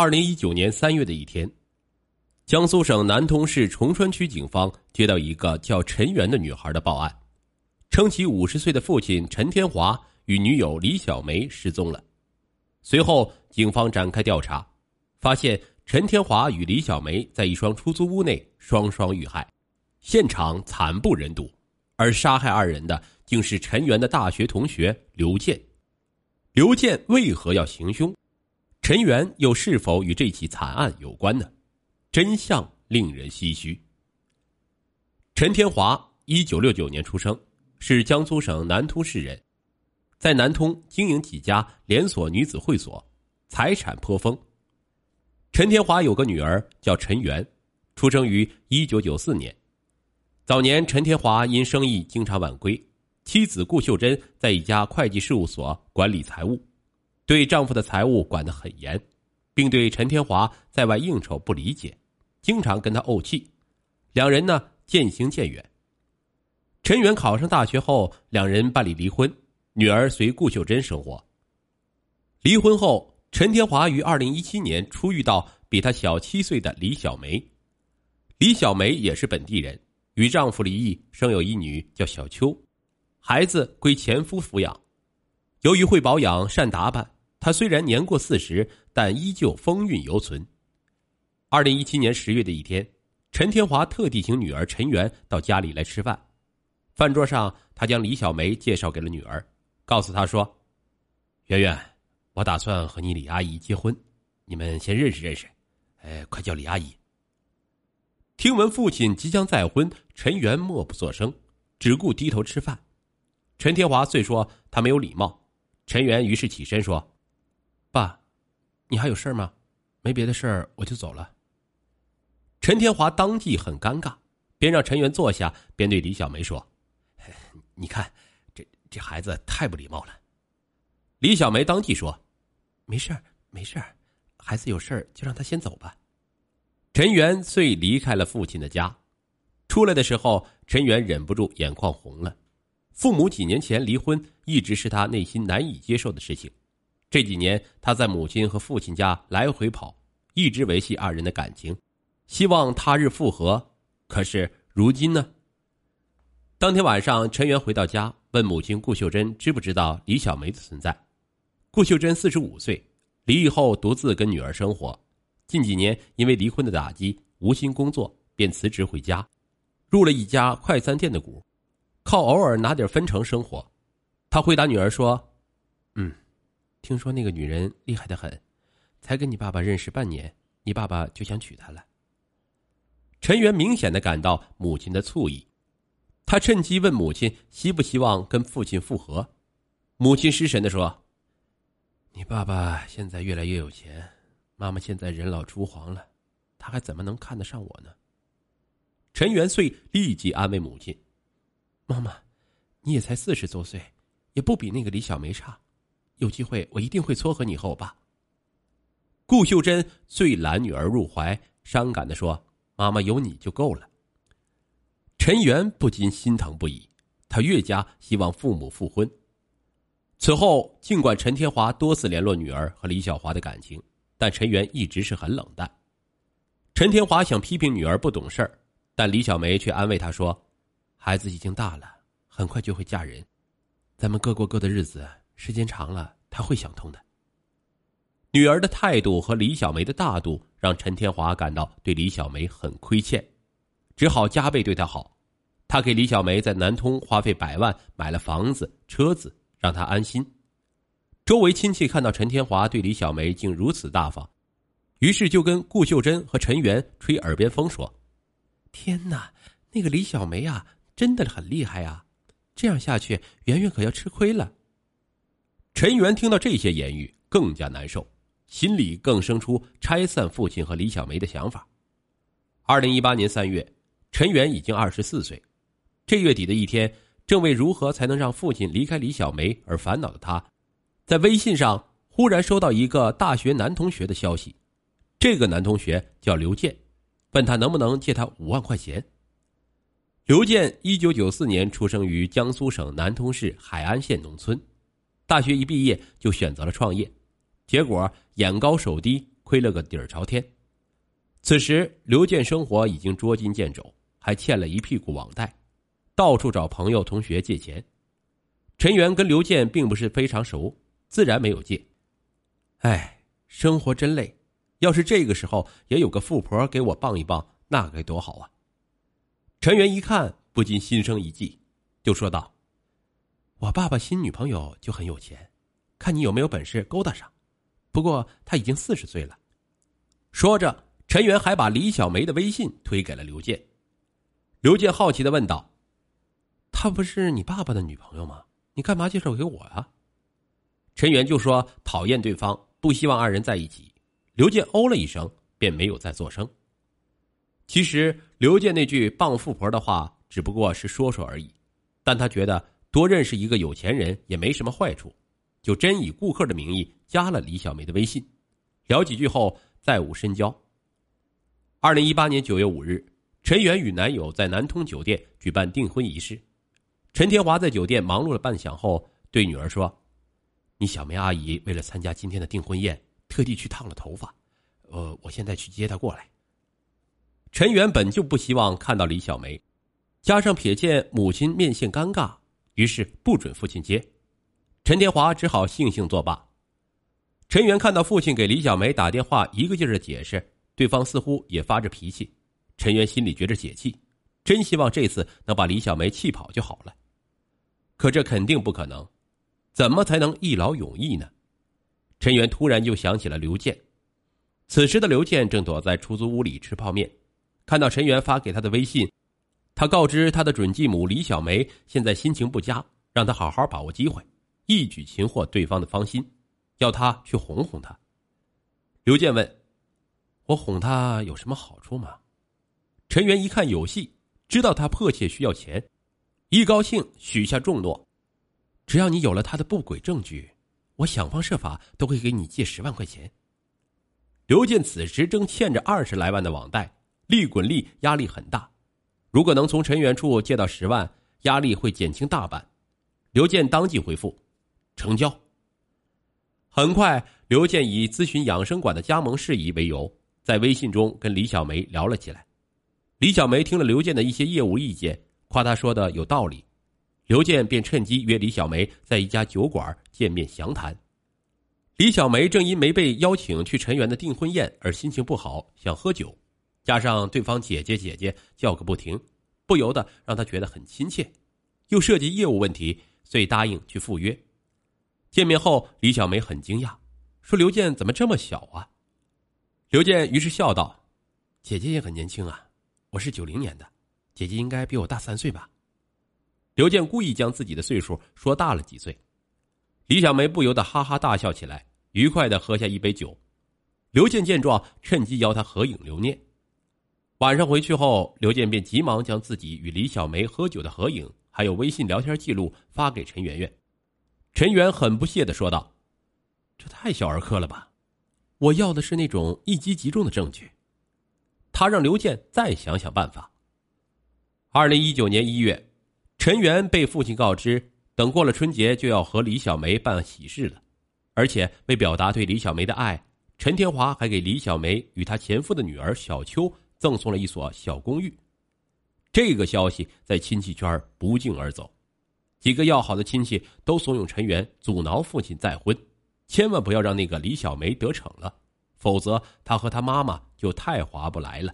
二零一九年三月的一天，江苏省南通市崇川区警方接到一个叫陈元的女孩的报案，称其五十岁的父亲陈天华与女友李小梅失踪了。随后，警方展开调查，发现陈天华与李小梅在一双出租屋内双双遇害，现场惨不忍睹。而杀害二人的竟是陈元的大学同学刘健。刘健为何要行凶？陈元又是否与这起惨案有关呢？真相令人唏嘘。陈天华，一九六九年出生，是江苏省南通市人，在南通经营几家连锁女子会所，财产颇丰。陈天华有个女儿叫陈元，出生于一九九四年。早年，陈天华因生意经常晚归，妻子顾秀珍在一家会计事务所管理财务，对丈夫的财务管得很严，并对陈天华在外应酬不理解，经常跟他怄气，两人呢渐行渐远。陈远考上大学后，两人办理离婚，女儿随顾秀珍生活。离婚后，陈天华于二零一七年初遇到比他小七岁的李小梅，李小梅也是本地人。与丈夫离异，生有一女，叫小秋，孩子归前夫抚养。由于会保养、善打扮，他虽然年过四十，但依旧风韵犹存。二零一七年十月的一天，陈天华特地请女儿陈元到家里来吃饭。饭桌上，他将李小梅介绍给了女儿，告诉她说：“媛媛，我打算和你李阿姨结婚，你们先认识认识，哎，快叫李阿姨。”听闻父亲即将再婚，陈元默不作声，只顾低头吃饭。陈天华虽说他没有礼貌，陈元于是起身说：“，你还有事吗？没别的事儿，我就走了。”陈天华当即很尴尬，边让陈元坐下，边对李小梅说：“你看，这这孩子太不礼貌了。”李小梅当即说：“没事儿，没事儿，孩子有事儿就让他先走吧。”陈元遂离开了父亲的家，出来的时候，陈元忍不住眼眶红了。父母几年前离婚，一直是他内心难以接受的事情。这几年，他在母亲和父亲家来回跑，一直维系二人的感情，希望他日复合。可是如今呢？当天晚上，陈元回到家，问母亲顾秀珍知不知道李小梅的存在。顾秀珍四十五岁，离异后独自跟女儿生活。近几年，因为离婚的打击，无心工作，便辞职回家，入了一家快餐店的股，靠偶尔拿点分成生活。他回答女儿说：“嗯，听说那个女人厉害的很，才跟你爸爸认识半年，你爸爸就想娶她了。”陈元明显的感到母亲的醋意，他趁机问母亲希不希望跟父亲复合。母亲失神的说：“你爸爸现在越来越有钱。”妈妈现在人老珠黄了，他还怎么能看得上我呢？陈元遂立即安慰母亲：“妈妈，你也才四十多岁，也不比那个李小梅差，有机会我一定会撮合你和我爸。”顾秀珍最揽女儿入怀，伤感的说：“妈妈有你就够了。”陈元不禁心疼不已，他越加希望父母复婚。此后，尽管陈天华多次联络女儿和李小华的感情。但陈元一直是很冷淡。陈天华想批评女儿不懂事儿，但李小梅却安慰他说：“孩子已经大了，很快就会嫁人，咱们各过各的日子，时间长了他会想通的。”女儿的态度和李小梅的大度让陈天华感到对李小梅很亏欠，只好加倍对她好。他给李小梅在南通花费百万买了房子、车子，让她安心。周围亲戚看到陈天华对李小梅竟如此大方，于是就跟顾秀珍和陈元吹耳边风说：“天哪，那个李小梅啊，真的很厉害啊！这样下去，圆圆可要吃亏了。”陈元听到这些言语，更加难受，心里更生出拆散父亲和李小梅的想法。二零一八年三月，陈元已经二十四岁，这月底的一天，正为如何才能让父亲离开李小梅而烦恼的他。在微信上忽然收到一个大学男同学的消息，这个男同学叫刘健，问他能不能借他五万块钱。刘健一九九四年出生于江苏省南通市海安县农村，大学一毕业就选择了创业，结果眼高手低，亏了个底儿朝天。此时，刘健生活已经捉襟见肘，还欠了一屁股网贷，到处找朋友同学借钱。陈元跟刘健并不是非常熟，自然没有借。哎，生活真累，要是这个时候也有个富婆给我傍一傍，那该多好啊！陈元一看，不禁心生一计，就说道：“我爸爸新女朋友就很有钱，看你有没有本事勾搭上。不过他已经四十岁了。”说着，陈元还把李小梅的微信推给了刘健。刘健好奇的问道：“她不是你爸爸的女朋友吗？你干嘛介绍给我啊？”陈元就说：“讨厌对方，不希望二人在一起。”刘健哦了一声，便没有再作声。其实刘健那句傍富婆的话只不过是说说而已，但他觉得多认识一个有钱人也没什么坏处，就真以顾客的名义加了李小梅的微信，聊几句后再无深交。二零一八年九月五日，陈元与男友在南通酒店举办订婚仪式，陈天华在酒店忙碌了半晌后，对女儿说：“你小梅阿姨为了参加今天的订婚宴，特地去烫了头发，呃，我现在去接她过来。”陈元本就不希望看到李小梅，加上瞥见母亲面现尴尬，于是不准父亲接。陈天华只好悻悻作罢。陈元看到父亲给李小梅打电话，一个劲儿的解释，对方似乎也发着脾气。陈元心里觉着解气，真希望这次能把李小梅气跑就好了。可这肯定不可能，怎么才能一劳永逸呢？陈元突然就想起了刘健，此时的刘健正躲在出租屋里吃泡面。看到陈元发给他的微信，他告知他的准继母李小梅现在心情不佳，让他好好把握机会，一举擒获对方的芳心，要他去哄哄他。刘健问：“我哄他有什么好处吗？”陈元一看有戏，知道他迫切需要钱，一高兴许下重诺：“只要你有了他的不轨证据，我想方设法都会给你借十万块钱。”刘健此时正欠着二十来万的网贷。利滚利，压力很大。如果能从陈元处借到十万，压力会减轻大半。刘健当即回复：“成交。”很快，刘健以咨询养生馆的加盟事宜为由，在微信中跟李小梅聊了起来。李小梅听了刘健的一些业务意见，夸他说的有道理。刘健便趁机约李小梅在一家酒馆见面详谈。李小梅正因没被邀请去陈元的订婚宴而心情不好，想喝酒。加上对方姐姐姐姐叫个不停，不由得让他觉得很亲切，又涉及业务问题，遂答应去赴约。见面后，李小梅很惊讶，说：“刘健怎么这么小啊？”刘健于是笑道：“姐姐也很年轻啊，我是九零年的，姐姐应该比我大三岁吧？”刘健故意将自己的岁数说大了几岁，李小梅不由得哈哈大笑起来，愉快的喝下一杯酒。刘健见状，趁机邀她合影留念。晚上回去后，刘健便急忙将自己与李小梅喝酒的合影，还有微信聊天记录发给陈圆圆。陈圆很不屑的说道：“这太小儿科了吧！我要的是那种一击即中的证据。”他让刘健再想想办法。二零一九年一月，陈圆被父亲告知，等过了春节就要和李小梅办喜事了，而且为表达对李小梅的爱，陈天华还给李小梅与她前夫的女儿小秋。赠送了一所小公寓，这个消息在亲戚圈不胫而走，几个要好的亲戚都怂恿陈元阻挠父亲再婚，千万不要让那个李小梅得逞了，否则他和他妈妈就太划不来了。